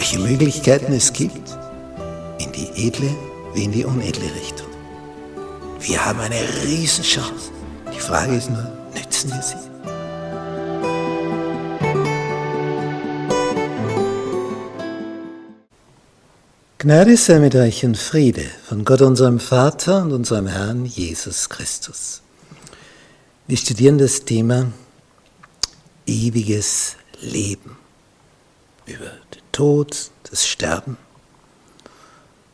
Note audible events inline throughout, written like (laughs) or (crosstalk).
welche Möglichkeiten es gibt, in die edle wie in die unedle Richtung. Wir haben eine Riesenchance. Die Frage ist nur, nützen wir sie? Gnade sei mit euch und Friede von Gott unserem Vater und unserem Herrn Jesus Christus. Wir studieren das Thema ewiges Leben über den Tod, das Sterben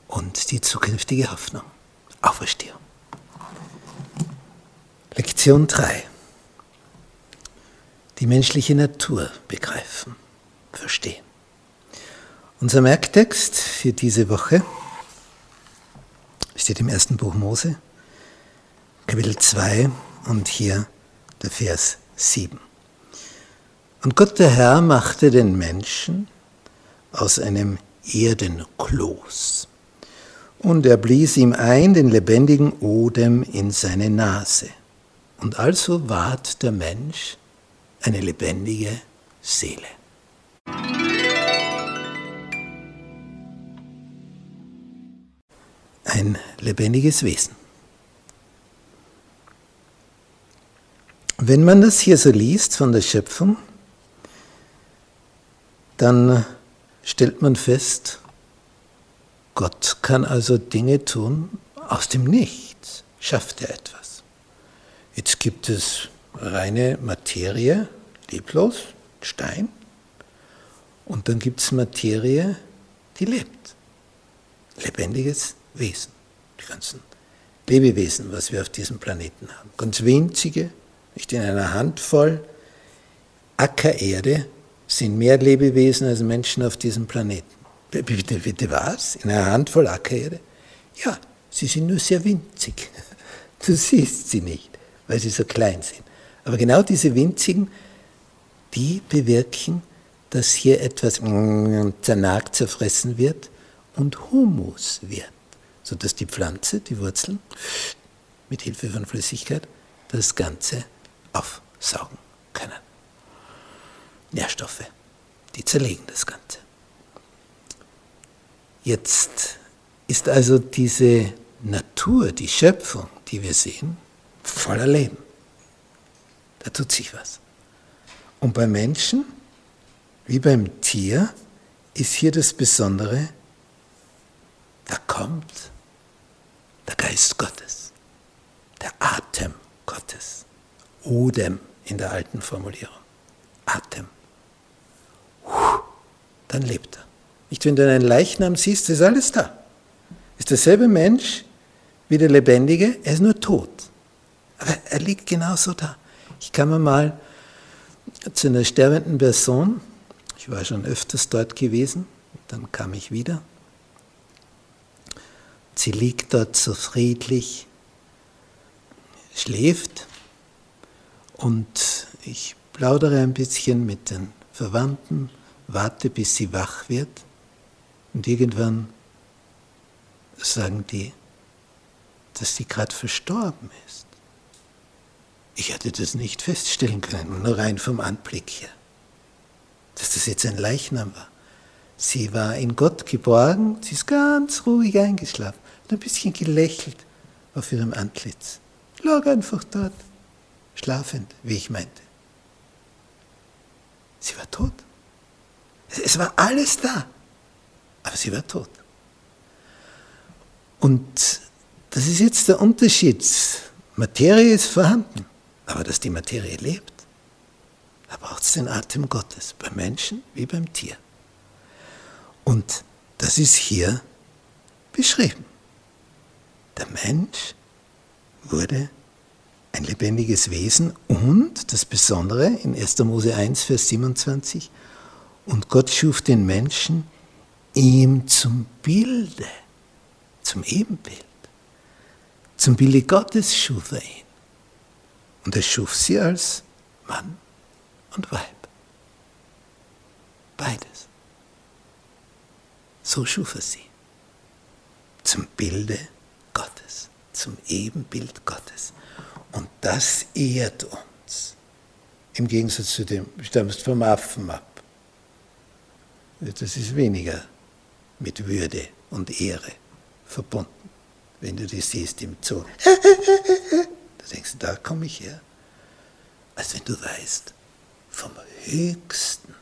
und die zukünftige Hoffnung, Auferstehung. Lektion 3. Die menschliche Natur begreifen, verstehen. Unser Merktext für diese Woche steht im ersten Buch Mose, Kapitel 2 und hier der Vers 7. Und Gott der Herr machte den Menschen aus einem Erdenkloß. Und er blies ihm ein den lebendigen Odem in seine Nase. Und also ward der Mensch eine lebendige Seele. Ein lebendiges Wesen. Wenn man das hier so liest von der Schöpfung, dann stellt man fest, Gott kann also Dinge tun aus dem Nichts, schafft er etwas. Jetzt gibt es reine Materie, leblos, Stein, und dann gibt es Materie, die lebt. Lebendiges Wesen, die ganzen Lebewesen, was wir auf diesem Planeten haben. Ganz winzige, nicht in einer Handvoll Ackererde sind mehr Lebewesen als Menschen auf diesem Planeten. Bitte, bitte was? In einer Handvoll Ackererde? Ja, sie sind nur sehr winzig. (laughs) Du siehst sie nicht, weil sie so klein sind. Aber genau diese winzigen, die bewirken, dass hier etwas zernagt, zerfressen wird und Humus wird, sodass die Pflanze, die Wurzeln, mit Hilfe von Flüssigkeit das Ganze aufsaugen können. Nährstoffe, die zerlegen das Ganze. Jetzt ist also diese Natur, die Schöpfung, die wir sehen, voller Leben. Da tut sich was. Und beim Menschen, wie beim Tier, ist hier das Besondere, da kommt der Geist Gottes, der Atem Gottes, Odem in der alten Formulierung, Atem. Dann lebt er. Nicht, wenn du einen Leichnam siehst, ist alles da. Ist derselbe Mensch wie der Lebendige, er ist nur tot. Aber er liegt genauso da. Ich kam mal zu einer sterbenden Person, ich war schon öfters dort gewesen, dann kam ich wieder. Sie liegt dort so friedlich, schläft und ich plaudere ein bisschen mit den Verwandten, warte bis sie wach wird und irgendwann sagen die, dass sie gerade verstorben ist. Ich hatte das nicht feststellen können, nur rein vom Anblick her, dass das jetzt ein Leichnam war. Sie war in Gott geborgen, sie ist ganz ruhig eingeschlafen, und ein bisschen gelächelt auf ihrem Antlitz. Lag einfach dort, schlafend, wie ich meinte. Sie war tot. Es war alles da aber sie war tot. Und das ist jetzt der Unterschied. Materie ist vorhanden, aber dass die Materie lebt, da braucht es den Atem Gottes, beim Menschen wie beim Tier. Und das ist hier beschrieben. Der Mensch wurde ein lebendiges Wesen und das Besondere in 1. Mose 1, Vers 27, und Gott schuf den Menschen ihm zum Bilde, zum Ebenbild, zum Bilde Gottes schuf er ihn. Und er schuf sie als Mann und Weib. Beides. So schuf er sie. Zum Bilde Gottes, zum Ebenbild Gottes. Und das ehrt uns. Im Gegensatz zu dem, stammst vom Affen ab. Das ist weniger mit Würde und Ehre verbunden. Wenn du die siehst im Zoo, (laughs) da denkst du, da komme ich her. Als wenn du weißt, vom Höchsten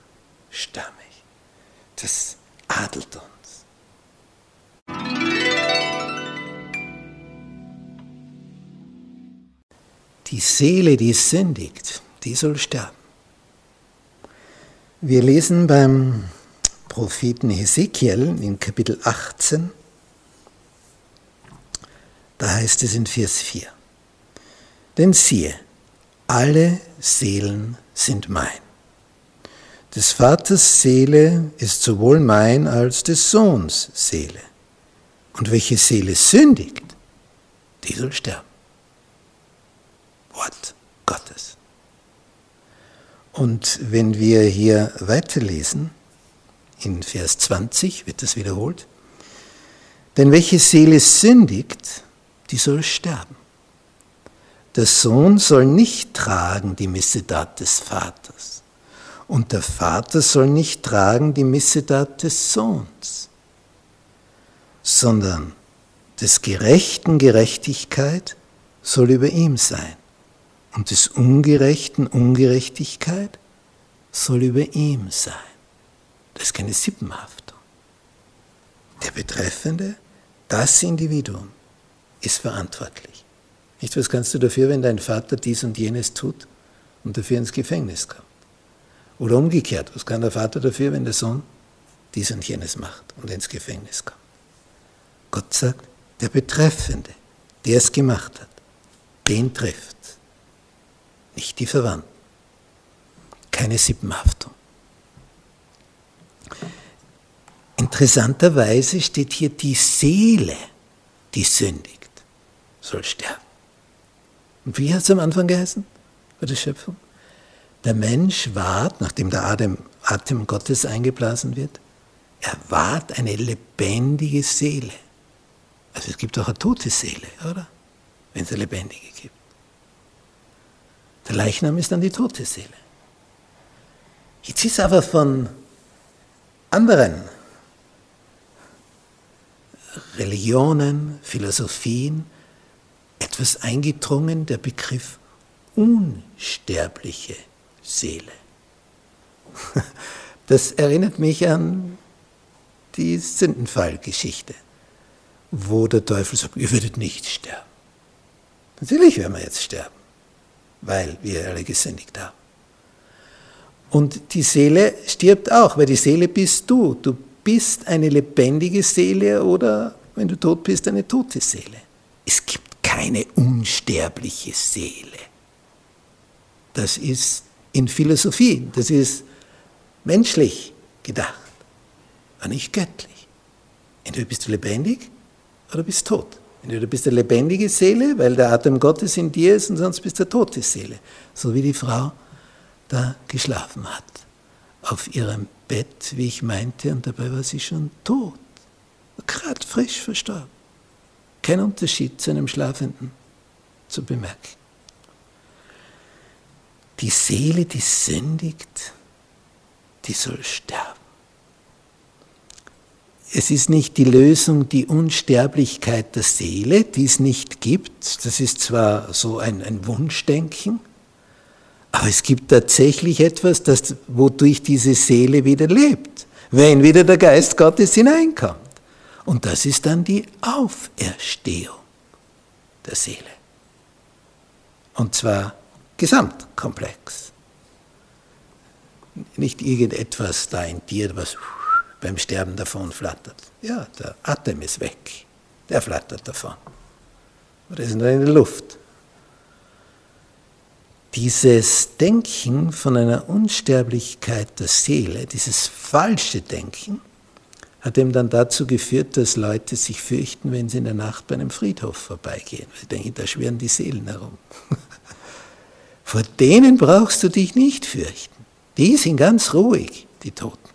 stamme ich. Das adelt uns. Die Seele, die sündigt, die soll sterben. Wir lesen beim Propheten Hesekiel in Kapitel 18, da heißt es in Vers 4, denn siehe, alle Seelen sind mein. Des Vaters Seele ist sowohl mein als des Sohns Seele. Und welche Seele sündigt, die soll sterben. Wort Gottes. Und wenn wir hier weiterlesen, in Vers 20 wird das wiederholt. Denn welche Seele sündigt, die soll sterben. Der Sohn soll nicht tragen die Missetat des Vaters. Und der Vater soll nicht tragen die Missetat des Sohns, sondern des Gerechten Gerechtigkeit soll über ihm sein. Und des Ungerechten Ungerechtigkeit soll über ihm sein. Das ist keine Sippenhaftung. Der Betreffende, das Individuum, ist verantwortlich. Nicht, was kannst du dafür, wenn dein Vater dies und jenes tut und dafür ins Gefängnis kommt? Oder umgekehrt, was kann der Vater dafür, wenn der Sohn dies und jenes macht und ins Gefängnis kommt? Gott sagt, der Betreffende, der es gemacht hat, den trifft, nicht die Verwandten. Keine Sippenhaftung. Interessanterweise steht hier die Seele, die sündigt, soll sterben. Und wie hat es am Anfang geheißen bei der Schöpfung? Der Mensch ward, nachdem der Atem, Atem Gottes eingeblasen wird, er ward eine lebendige Seele. Also es gibt auch eine tote Seele, oder? Wenn es eine lebendige gibt. Der Leichnam ist dann die tote Seele. Jetzt ist aber von anderen Religionen, Philosophien etwas eingedrungen, der Begriff unsterbliche Seele. (laughs) Das erinnert mich an die Sündenfallgeschichte, wo der Teufel sagt, ihr werdet nicht sterben. Natürlich werden wir jetzt sterben, weil wir alle gesündigt haben. Und die Seele stirbt auch, weil die Seele bist du. Du bist eine lebendige Seele oder, wenn du tot bist, eine tote Seele. Es gibt keine unsterbliche Seele. Das ist in Philosophie, das ist menschlich gedacht, aber nicht göttlich. Entweder bist du lebendig oder bist tot. Entweder bist du eine lebendige Seele, weil der Atem Gottes in dir ist, und sonst bist du eine tote Seele. So wie die Frau da geschlafen hat auf ihrem Bett, wie ich meinte, und dabei war sie schon tot, gerade frisch verstorben. Kein Unterschied zu einem Schlafenden zu bemerken. Die Seele, die sündigt, die soll sterben. Es ist nicht die Lösung die Unsterblichkeit der Seele, die es nicht gibt. Das ist zwar so ein, ein Wunschdenken, aber es gibt tatsächlich etwas, das, wodurch diese Seele wieder lebt, wenn wieder der Geist Gottes hineinkommt. Und das ist dann die Auferstehung der Seele. Und zwar gesamtkomplex. Nicht irgendetwas da in dir, was beim Sterben davon flattert. Ja, der Atem ist weg. Der flattert davon. Oder ist nur in der Luft. Dieses Denken von einer Unsterblichkeit der Seele, dieses falsche Denken, hat ihm dann dazu geführt, dass Leute sich fürchten, wenn sie in der Nacht bei einem Friedhof vorbeigehen. Sie denken, da schwirren die Seelen herum. (laughs) Vor denen brauchst du dich nicht fürchten. Die sind ganz ruhig, die Toten.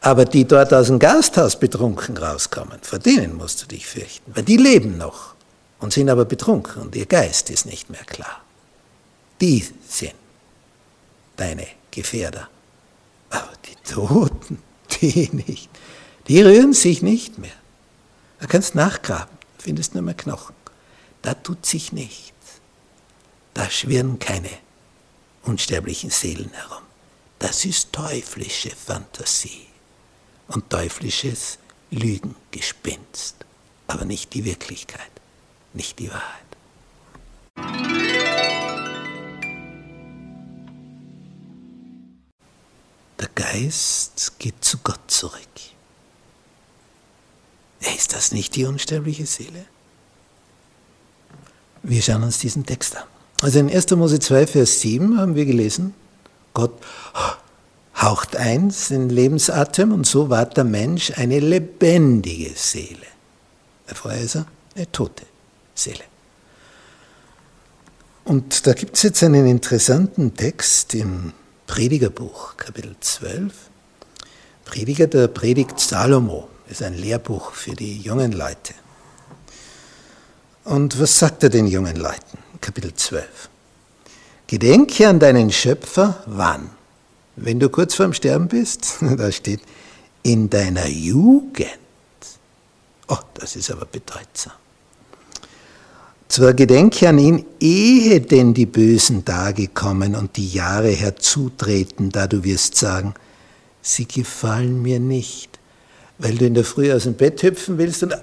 Aber die dort aus dem Gasthaus betrunken rauskommen, vor denen musst du dich fürchten, weil die leben noch und sind aber betrunken und ihr Geist ist nicht mehr klar. Die sind deine Gefährder. Aber die Toten, die nicht. Die rühren sich nicht mehr. Da kannst nachgraben, findest nur mehr Knochen. Da tut sich nichts. Da schwirren keine unsterblichen Seelen herum. Das ist teuflische Fantasie und teuflisches Lügengespinst, aber nicht die Wirklichkeit, nicht die Wahrheit. Der Geist geht zu Gott zurück. Ist das nicht die unsterbliche Seele? Wir schauen uns diesen Text an. Also in 1. Mose 2, Vers 7 haben wir gelesen, Gott haucht ein den Lebensatem und so ward der Mensch eine lebendige Seele. Vorher ist er eine tote Seele. Und da gibt es jetzt einen interessanten Text im Predigerbuch, Kapitel 12. Prediger, der predigt Salomo, ist ein Lehrbuch für die jungen Leute. Und was sagt er den jungen Leuten? Kapitel 12. Gedenke an deinen Schöpfer, wann? Wenn du kurz vorm Sterben bist, (laughs) da steht, in deiner Jugend. Oh, das ist aber bedeutsam. Zwar gedenke an ihn, ehe denn die bösen Tage kommen und die Jahre herzutreten, da du wirst sagen, sie gefallen mir nicht, weil du in der Früh aus dem Bett hüpfen willst und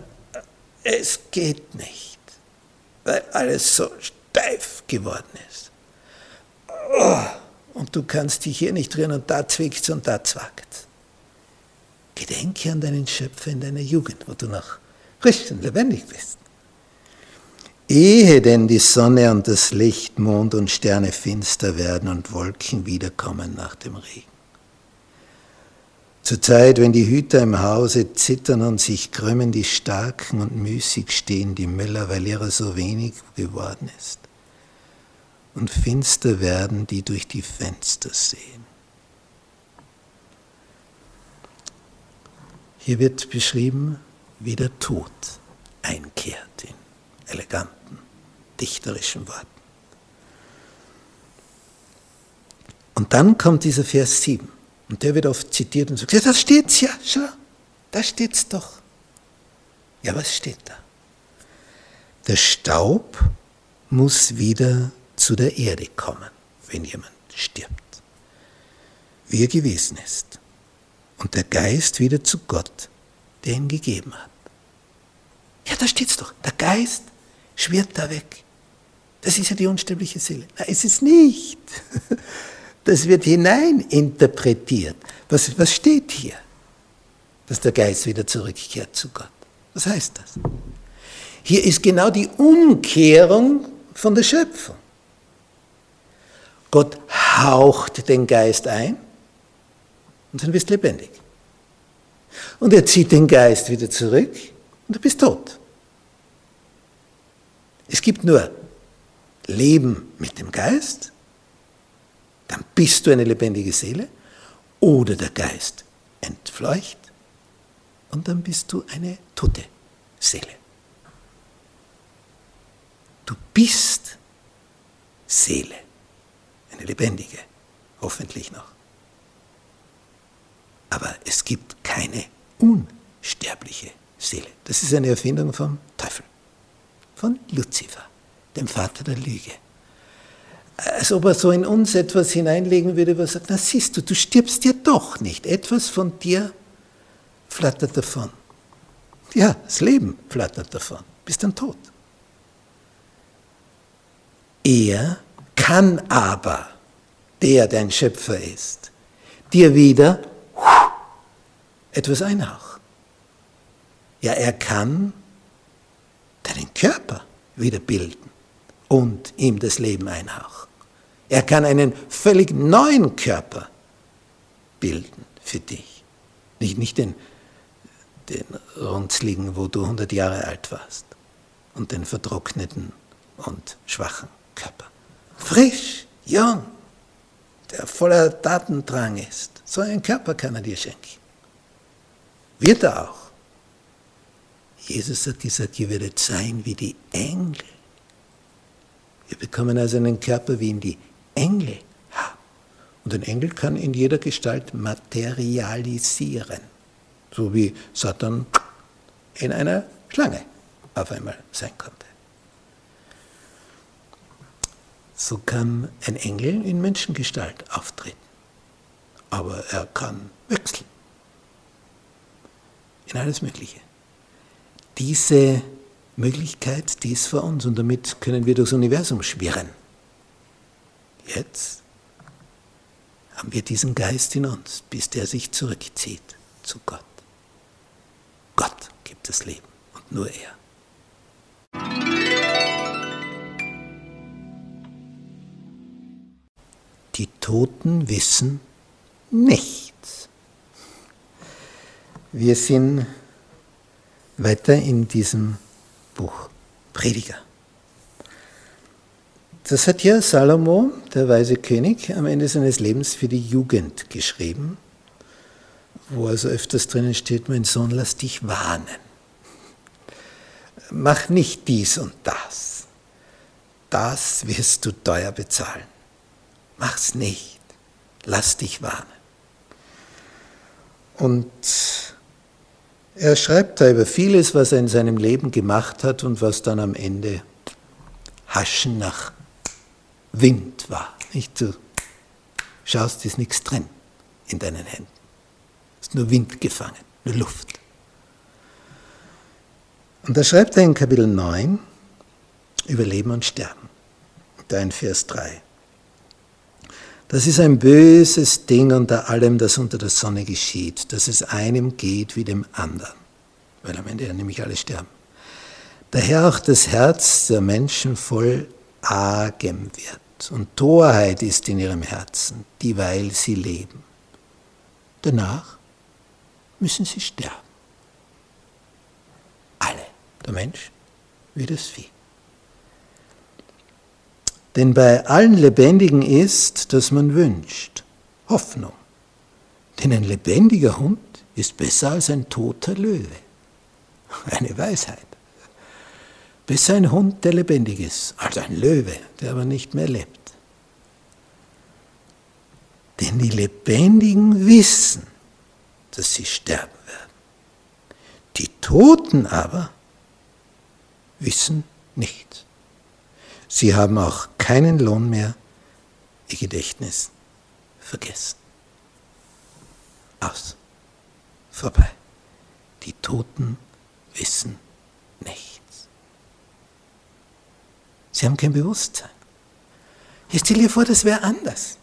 es geht nicht, weil alles so steif geworden ist. Oh, und du kannst dich hier nicht rühren und da zwickt und da zwackt. Gedenke an deinen Schöpfer in deiner Jugend, wo du noch frisch und lebendig bist. Ehe denn die Sonne und das Licht, Mond und Sterne finster werden und Wolken wiederkommen nach dem Regen. Zur Zeit, wenn die Hüter im Hause zittern und sich krümmen die Starken und müßig stehen die Müller, weil ihrer so wenig geworden ist. Und finster werden, die durch die Fenster sehen. Hier wird beschrieben, wie der Tod einkehrt in eleganten, dichterischen Worten. Und dann kommt dieser Vers 7. Und der wird oft zitiert und sagt, ja, da steht's ja, schau, da steht's doch. Ja, was steht da? Der Staub muss wieder zu der Erde kommen, wenn jemand stirbt, wie er gewesen ist. Und der Geist wieder zu Gott, der ihn gegeben hat. Ja, da steht's doch. Der Geist schwirrt da weg. Das ist ja die unsterbliche Seele. Nein, ist es nicht. (laughs) Das wird hineininterpretiert. Was, was steht hier? Dass der Geist wieder zurückkehrt zu Gott. Was heißt das? Hier ist genau die Umkehrung von der Schöpfung. Gott haucht den Geist ein und dann bist du lebendig. Und er zieht den Geist wieder zurück und du bist tot. Es gibt nur Leben mit dem Geist, dann bist du eine lebendige Seele, oder der Geist entfleucht und dann bist du eine tote Seele. Du bist Seele, lebendige, hoffentlich noch. Aber es gibt keine unsterbliche Seele. Das ist eine Erfindung vom Teufel von Luzifer, dem Vater der Lüge. Als ob er so in uns etwas hineinlegen würde, was sagt, na siehst du, du stirbst ja doch nicht. Etwas von dir flattert davon. Ja, das Leben flattert davon. Bist dann tot. Er kann aber, der dein Schöpfer ist, dir wieder etwas einhauchen. Ja, er kann deinen Körper wieder bilden und ihm das Leben einhauchen. Er kann einen völlig neuen Körper bilden für dich. Nicht, nicht den den runzligen, wo du 100 Jahre alt warst, und den vertrockneten und schwachen Körper. Frisch, jung, der voller Datendrang ist. So einen Körper kann er dir schenken. Wird er auch. Jesus hat gesagt, ihr werdet sein wie die Engel. Wir bekommen also einen Körper, wie ihn die Engel haben. Und ein Engel kann in jeder Gestalt materialisieren. So wie Satan in einer Schlange auf einmal sein konnte. So kann ein Engel in Menschengestalt auftreten. Aber er kann wechseln. In alles Mögliche. Diese Möglichkeit, die ist vor uns und damit können wir durchs Universum schwirren. Jetzt haben wir diesen Geist in uns, bis der sich zurückzieht zu Gott. Gott gibt das Leben und nur er. Die Toten wissen nichts. Wir sind weiter in diesem Buch Prediger. Das hat ja Salomo, der weise König, am Ende seines Lebens für die Jugend geschrieben, wo also öfters drinnen steht, mein Sohn, lass dich warnen. Mach nicht dies und das. Das wirst du teuer bezahlen. Mach's nicht. Lass dich warnen. Und er schreibt da über vieles, was er in seinem Leben gemacht hat und was dann am Ende Haschen nach Wind war. Nicht? Du schaust, ist nichts drin in deinen Händen. Ist nur Wind gefangen, nur Luft. Und da schreibt er in Kapitel 9 über Leben und Sterben. Da in Vers 3. Das ist ein böses Ding unter allem, das unter der Sonne geschieht, dass es einem geht wie dem anderen, weil am Ende ja nämlich alle sterben. Daher auch das Herz der Menschen voll Argem wird und Torheit ist in ihrem Herzen, dieweil sie leben. Danach müssen sie sterben. Alle, der Mensch wie das Vieh. Denn bei allen Lebendigen ist, dass man wünscht, Hoffnung. Denn ein lebendiger Hund ist besser als ein toter Löwe. Eine Weisheit. Besser ein Hund, der lebendig ist, als ein Löwe, der aber nicht mehr lebt. Denn die Lebendigen wissen, dass sie sterben werden. Die Toten aber wissen nichts. Sie haben auch keinen Lohn mehr, ihr Gedächtnis vergessen. Aus. Vorbei. Die Toten wissen nichts. Sie haben kein Bewusstsein. Ich stell dir vor, das wäre anders.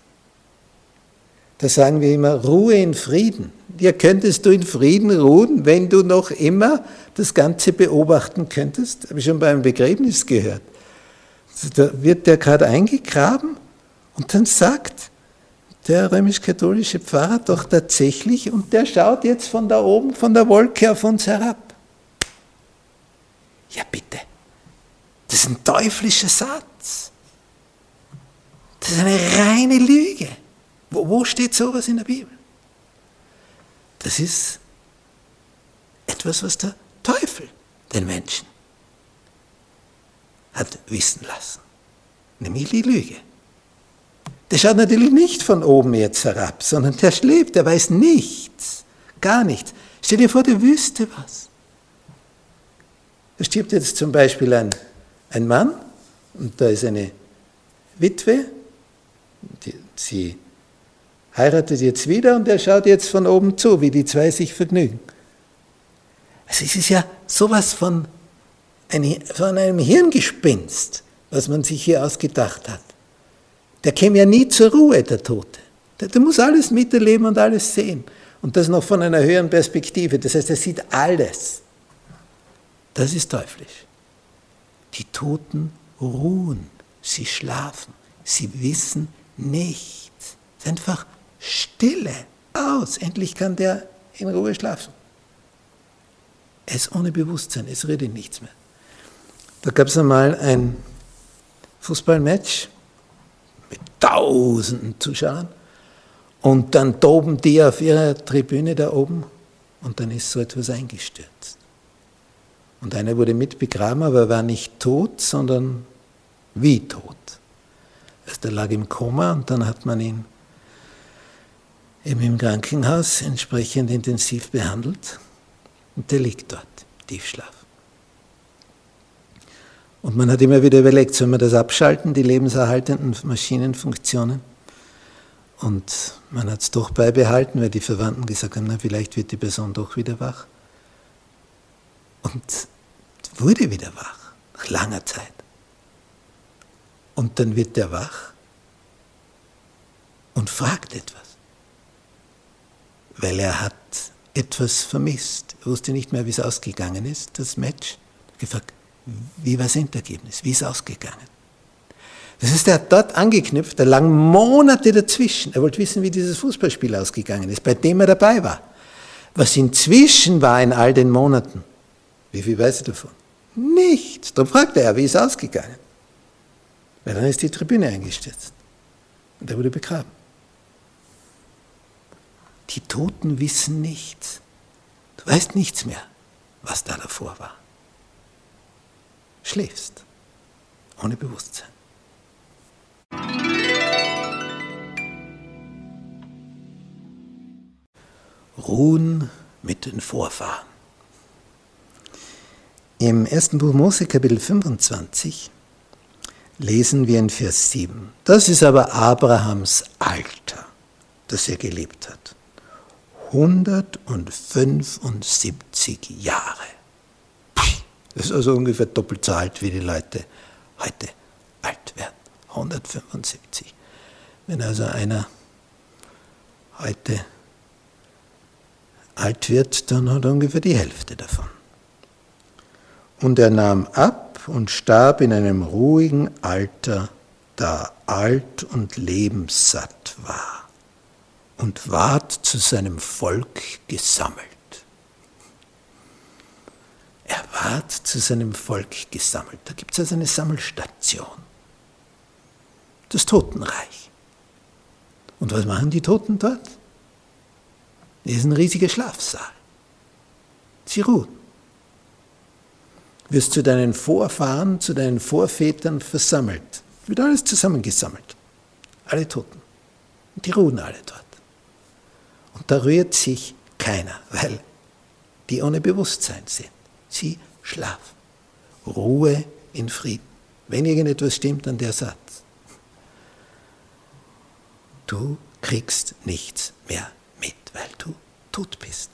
Da sagen wir immer, Ruhe in Frieden. Ja, könntest du in Frieden ruhen, wenn du noch immer das Ganze beobachten könntest? Habe ich schon beim Begräbnis gehört. Da wird der gerade eingegraben und dann sagt der römisch-katholische Pfarrer doch tatsächlich, und der schaut jetzt von da oben, von der Wolke auf uns herab. Ja bitte, das ist ein teuflischer Satz. Das ist eine reine Lüge. Wo, wo steht sowas in der Bibel? Das ist etwas, was der Teufel den Menschen hat wissen lassen. Nämlich die Lüge. Der schaut natürlich nicht von oben jetzt herab, sondern der schläft, der weiß nichts, gar nichts. Stell dir vor, der wüsste was. Da stirbt jetzt zum Beispiel ein, ein Mann und da ist eine Witwe, die, sie heiratet jetzt wieder und er schaut jetzt von oben zu, wie die zwei sich vergnügen. Also es ist ja sowas von ein, von einem Hirngespinst, was man sich hier ausgedacht hat. Der käme ja nie zur Ruhe, der Tote. Der, der muss alles miterleben und alles sehen. Und das noch von einer höheren Perspektive. Das heißt, er sieht alles. Das ist teuflisch. Die Toten ruhen, sie schlafen, sie wissen nichts. Es ist einfach Stille, aus. Endlich kann der in Ruhe schlafen. Er ist ohne Bewusstsein, es redet nichts mehr. Da gab es einmal ein Fußballmatch mit tausenden Zuschauern und dann toben die auf ihrer Tribüne da oben und dann ist so etwas eingestürzt. Und einer wurde mitbegraben, aber er war nicht tot, sondern wie tot. Also der lag im Koma und dann hat man ihn eben im Krankenhaus entsprechend intensiv behandelt und der liegt dort, Tiefschlaf. Und man hat immer wieder überlegt, soll man das abschalten, die lebenserhaltenden Maschinenfunktionen? Und man hat es doch beibehalten, weil die Verwandten gesagt haben, na, vielleicht wird die Person doch wieder wach. Und wurde wieder wach, nach langer Zeit. Und dann wird er wach und fragt etwas. Weil er hat etwas vermisst. Er wusste nicht mehr, wie es ausgegangen ist, das Match. Er hat gefragt, wie war das Endergebnis? Wie ist es ausgegangen? Das heißt, er hat dort angeknüpft, da lagen Monate dazwischen. Er wollte wissen, wie dieses Fußballspiel ausgegangen ist, bei dem er dabei war. Was inzwischen war in all den Monaten, wie viel weiß er davon? Nichts. Darum fragte er, wie ist es ausgegangen? Weil dann ist die Tribüne eingestürzt. Und er wurde begraben. Die Toten wissen nichts. Du weißt nichts mehr, was da davor war. Schläfst, ohne Bewusstsein. Ruhen mit den Vorfahren. Im ersten Buch Mose Kapitel 25 lesen wir in Vers 7. Das ist aber Abrahams Alter, das er gelebt hat. 175 Jahre. Das ist also ungefähr doppelt so alt, wie die Leute heute alt werden. 175. Wenn also einer heute alt wird, dann hat er ungefähr die Hälfte davon. Und er nahm ab und starb in einem ruhigen Alter, da alt und lebenssatt war und ward zu seinem Volk gesammelt. Er ward zu seinem Volk gesammelt. Da gibt es also eine Sammelstation. Das Totenreich. Und was machen die Toten dort? Das ist ein riesiger Schlafsaal. Sie ruhen. Wirst zu deinen Vorfahren, zu deinen Vorvätern versammelt. Wird alles zusammengesammelt. Alle Toten. Und die ruhen alle dort. Und da rührt sich keiner, weil die ohne Bewusstsein sind. Sie schlafen. Ruhe in Frieden. Wenn irgendetwas stimmt, dann der Satz. Du kriegst nichts mehr mit, weil du tot bist.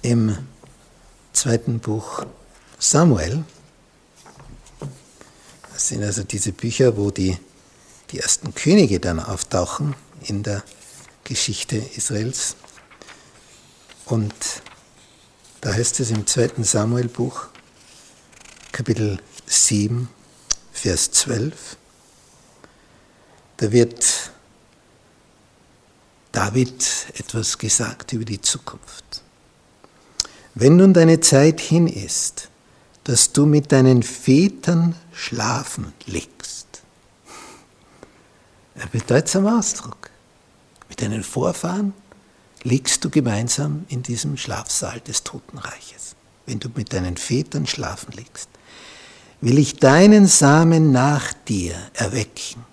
Im zweiten Buch Samuel, das sind also diese Bücher, wo die, die ersten Könige dann auftauchen in der Geschichte Israels. Und da heißt es im zweiten Samuel-Buch, Kapitel 7, Vers 12, da wird David etwas gesagt über die Zukunft. Wenn nun deine Zeit hin ist, dass du mit deinen Vätern schlafen legst. Ein bedeutsamer Ausdruck. Mit deinen Vorfahren liegst du gemeinsam in diesem Schlafsaal des Totenreiches. Wenn du mit deinen Vätern schlafen legst, will ich deinen Samen nach dir erwecken,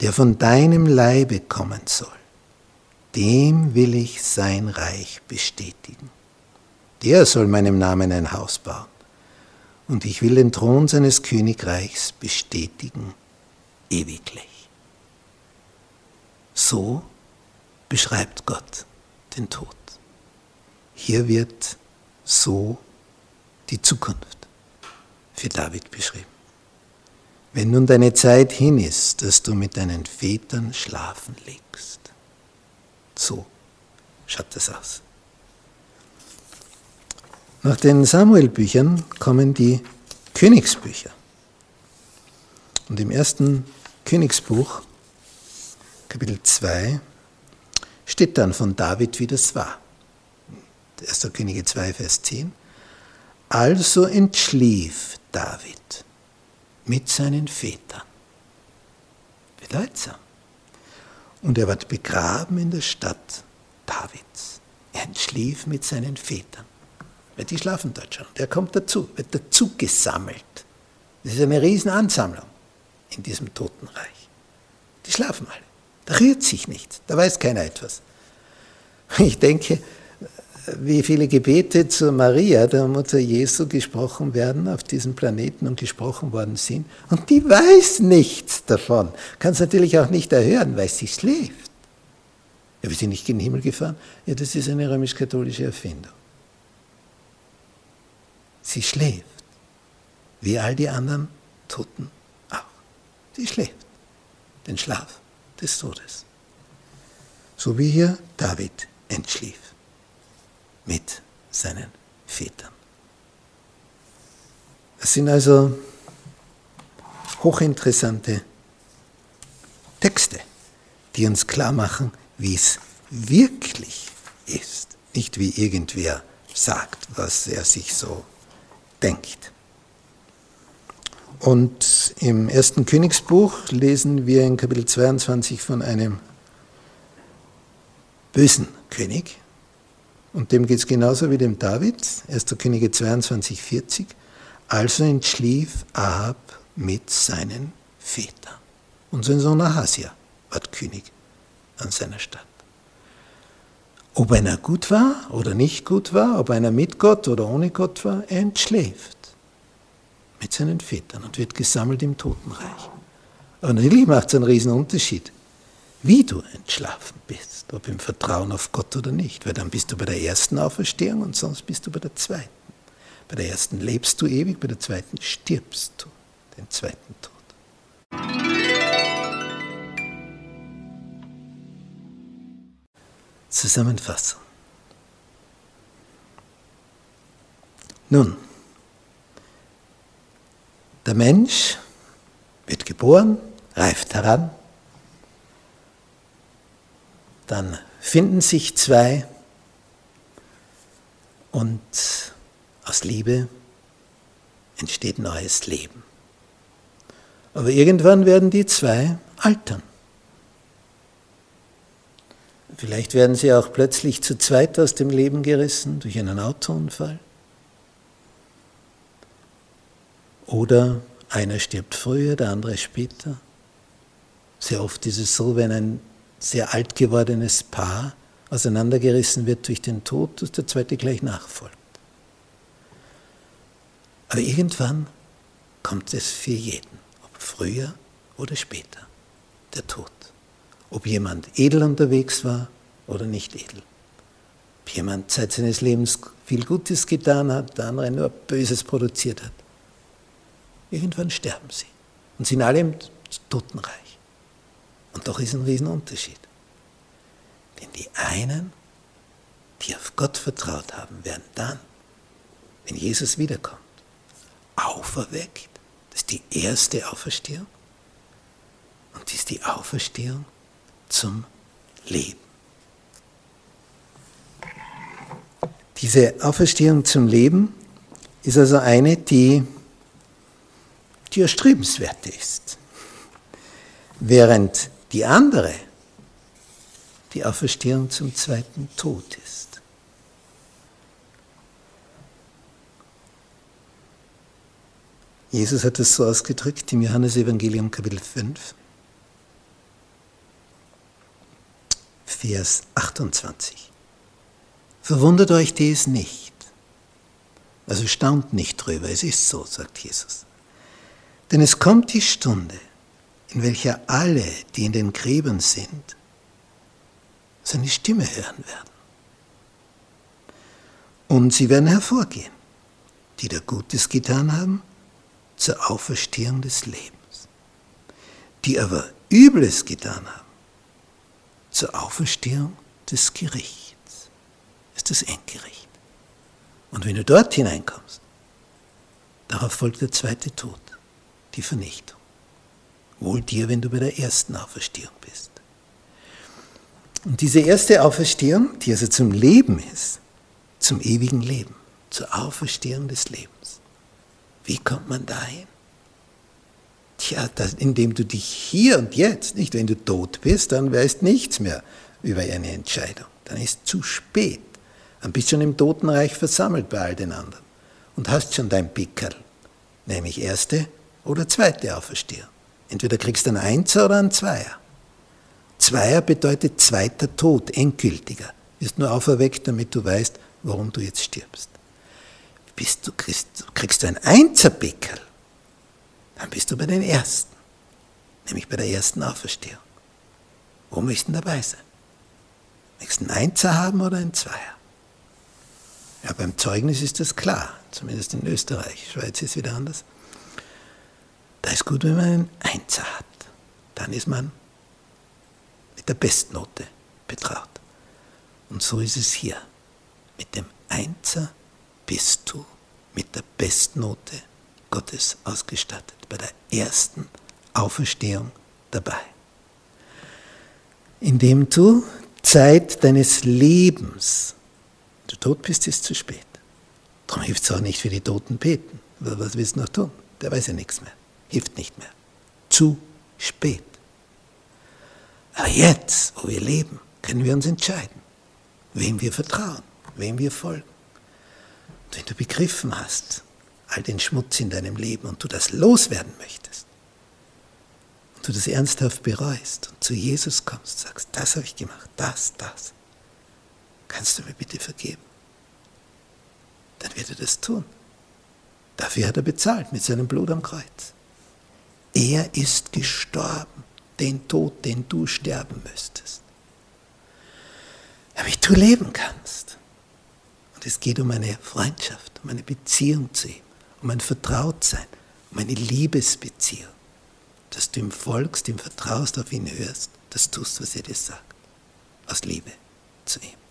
der von deinem Leibe kommen soll dem will ich sein Reich bestätigen. Der soll meinem Namen ein Haus bauen. Und ich will den Thron seines Königreichs bestätigen ewiglich. So beschreibt Gott den Tod. Hier wird so die Zukunft für David beschrieben. Wenn nun deine Zeit hin ist, dass du mit deinen Vätern schlafen legst, so schaut das aus. Nach den Samuel-Büchern kommen die Königsbücher. Und im ersten Königsbuch, Kapitel 2, steht dann von David, wie das war. 1. Könige 2, Vers 10. Also entschlief David mit seinen Vätern. Bedeutsam. Und er ward begraben in der Stadt Davids. Er entschlief mit seinen Vätern. Weil die schlafen dort schon. Der kommt dazu, wird dazu gesammelt. Das ist eine Riesenansammlung in diesem Totenreich. Die schlafen alle. Da rührt sich nichts. Da weiß keiner etwas. Ich denke, wie viele Gebete zu Maria, der Mutter Jesu, gesprochen werden auf diesem Planeten und gesprochen worden sind. Und die weiß nichts davon. Kann es natürlich auch nicht erhören, weil sie schläft. Ja, wir sind nicht in den Himmel gefahren. Ja, das ist eine römisch-katholische Erfindung. Sie schläft, wie all die anderen Toten auch. Sie schläft, den Schlaf des Todes. So wie hier David entschlief mit seinen Vätern. Das sind also hochinteressante Texte, die uns klar machen, wie es wirklich ist, nicht wie irgendwer sagt, was er sich so denkt. Und im ersten Königsbuch lesen wir in Kapitel 22 von einem bösen König. Und dem geht es genauso wie dem David, 1. Könige 22, 40. Also entschlief Ahab mit seinen Vätern. Und sein Sohn Ahasia ward König an seiner Stadt. Ob einer gut war oder nicht gut war, ob einer mit Gott oder ohne Gott war, er entschläft mit seinen Vätern und wird gesammelt im Totenreich. Aber natürlich macht es einen riesen Unterschied, wie du entschlafen bist, ob im Vertrauen auf Gott oder nicht, weil dann bist du bei der ersten Auferstehung und sonst bist du bei der zweiten. Bei der ersten lebst du ewig, bei der zweiten stirbst du den zweiten Tod. Zusammenfassung. Nun, der Mensch wird geboren, reift heran, dann finden sich zwei und aus Liebe entsteht neues Leben. Aber irgendwann werden die zwei altern. Vielleicht werden sie auch plötzlich zu zweit aus dem Leben gerissen durch einen Autounfall. Oder einer stirbt früher, der andere später. Sehr oft ist es so, wenn ein sehr alt gewordenes Paar auseinandergerissen wird durch den Tod, dass der zweite gleich nachfolgt. Aber irgendwann kommt es für jeden, ob früher oder später, der Tod ob jemand edel unterwegs war oder nicht edel. Ob jemand seit seines Lebens viel Gutes getan hat, der andere nur Böses produziert hat. Irgendwann sterben sie und sind alle im Totenreich. Und doch ist ein Riesenunterschied. Denn die einen, die auf Gott vertraut haben, werden dann, wenn Jesus wiederkommt, auferweckt. Das ist die erste Auferstehung. Und das ist die Auferstehung zum Leben. Diese Auferstehung zum Leben ist also eine, die, die erstrebenswert ist. Während die andere die Auferstehung zum zweiten Tod ist. Jesus hat es so ausgedrückt im Johannesevangelium Kapitel 5. Vers 28. Verwundert euch dies nicht. Also staunt nicht drüber, es ist so, sagt Jesus. Denn es kommt die Stunde, in welcher alle, die in den Gräbern sind, seine Stimme hören werden. Und sie werden hervorgehen, die da Gutes getan haben, zur Auferstehung des Lebens, die aber Übles getan haben, zur Auferstehung des Gerichts. Ist das Endgericht. Und wenn du dort hineinkommst, darauf folgt der zweite Tod, die Vernichtung. Wohl dir, wenn du bei der ersten Auferstehung bist. Und diese erste Auferstehung, die also zum Leben ist, zum ewigen Leben, zur Auferstehung des Lebens. Wie kommt man dahin? Tja, das, indem du dich hier und jetzt, nicht wenn du tot bist, dann weißt nichts mehr über eine Entscheidung. Dann ist zu spät. Dann bist du schon im Totenreich versammelt bei all den anderen und hast schon dein Pickerl, nämlich erste oder zweite Auferstehung. Entweder kriegst du einen Einser oder einen Zweier. Zweier bedeutet zweiter Tod, endgültiger. Ist nur auferweckt, damit du weißt, warum du jetzt stirbst. Bist du, kriegst, kriegst du ein Einzerbeckerl, dann bist du bei den Ersten, nämlich bei der ersten Auferstehung. Wo möchten dabei sein? Möchtest du einen Einser haben oder einen Zweier? Ja, beim Zeugnis ist das klar, zumindest in Österreich. Schweiz ist wieder anders. Da ist gut, wenn man einen Einser hat. Dann ist man mit der Bestnote betraut. Und so ist es hier. Mit dem Einser bist du mit der Bestnote Gottes ausgestattet, bei der ersten Auferstehung dabei. Indem du Zeit deines Lebens, du tot bist, ist zu spät. Darum hilft es auch nicht für die Toten beten. Was willst du noch tun? Der weiß ja nichts mehr. Hilft nicht mehr. Zu spät. Aber jetzt, wo wir leben, können wir uns entscheiden, wem wir vertrauen, wem wir folgen. Und wenn du begriffen hast, all den Schmutz in deinem Leben und du das loswerden möchtest, und du das ernsthaft bereust und zu Jesus kommst, sagst, das habe ich gemacht, das, das, kannst du mir bitte vergeben? Dann wird er das tun. Dafür hat er bezahlt mit seinem Blut am Kreuz. Er ist gestorben den Tod, den du sterben müsstest. Damit du leben kannst. Und es geht um eine Freundschaft, um eine Beziehung zu ihm, um ein Vertrautsein, um eine Liebesbeziehung. Dass du ihm folgst, ihm vertraust, auf ihn hörst, das tust, was er dir sagt. Aus Liebe zu ihm.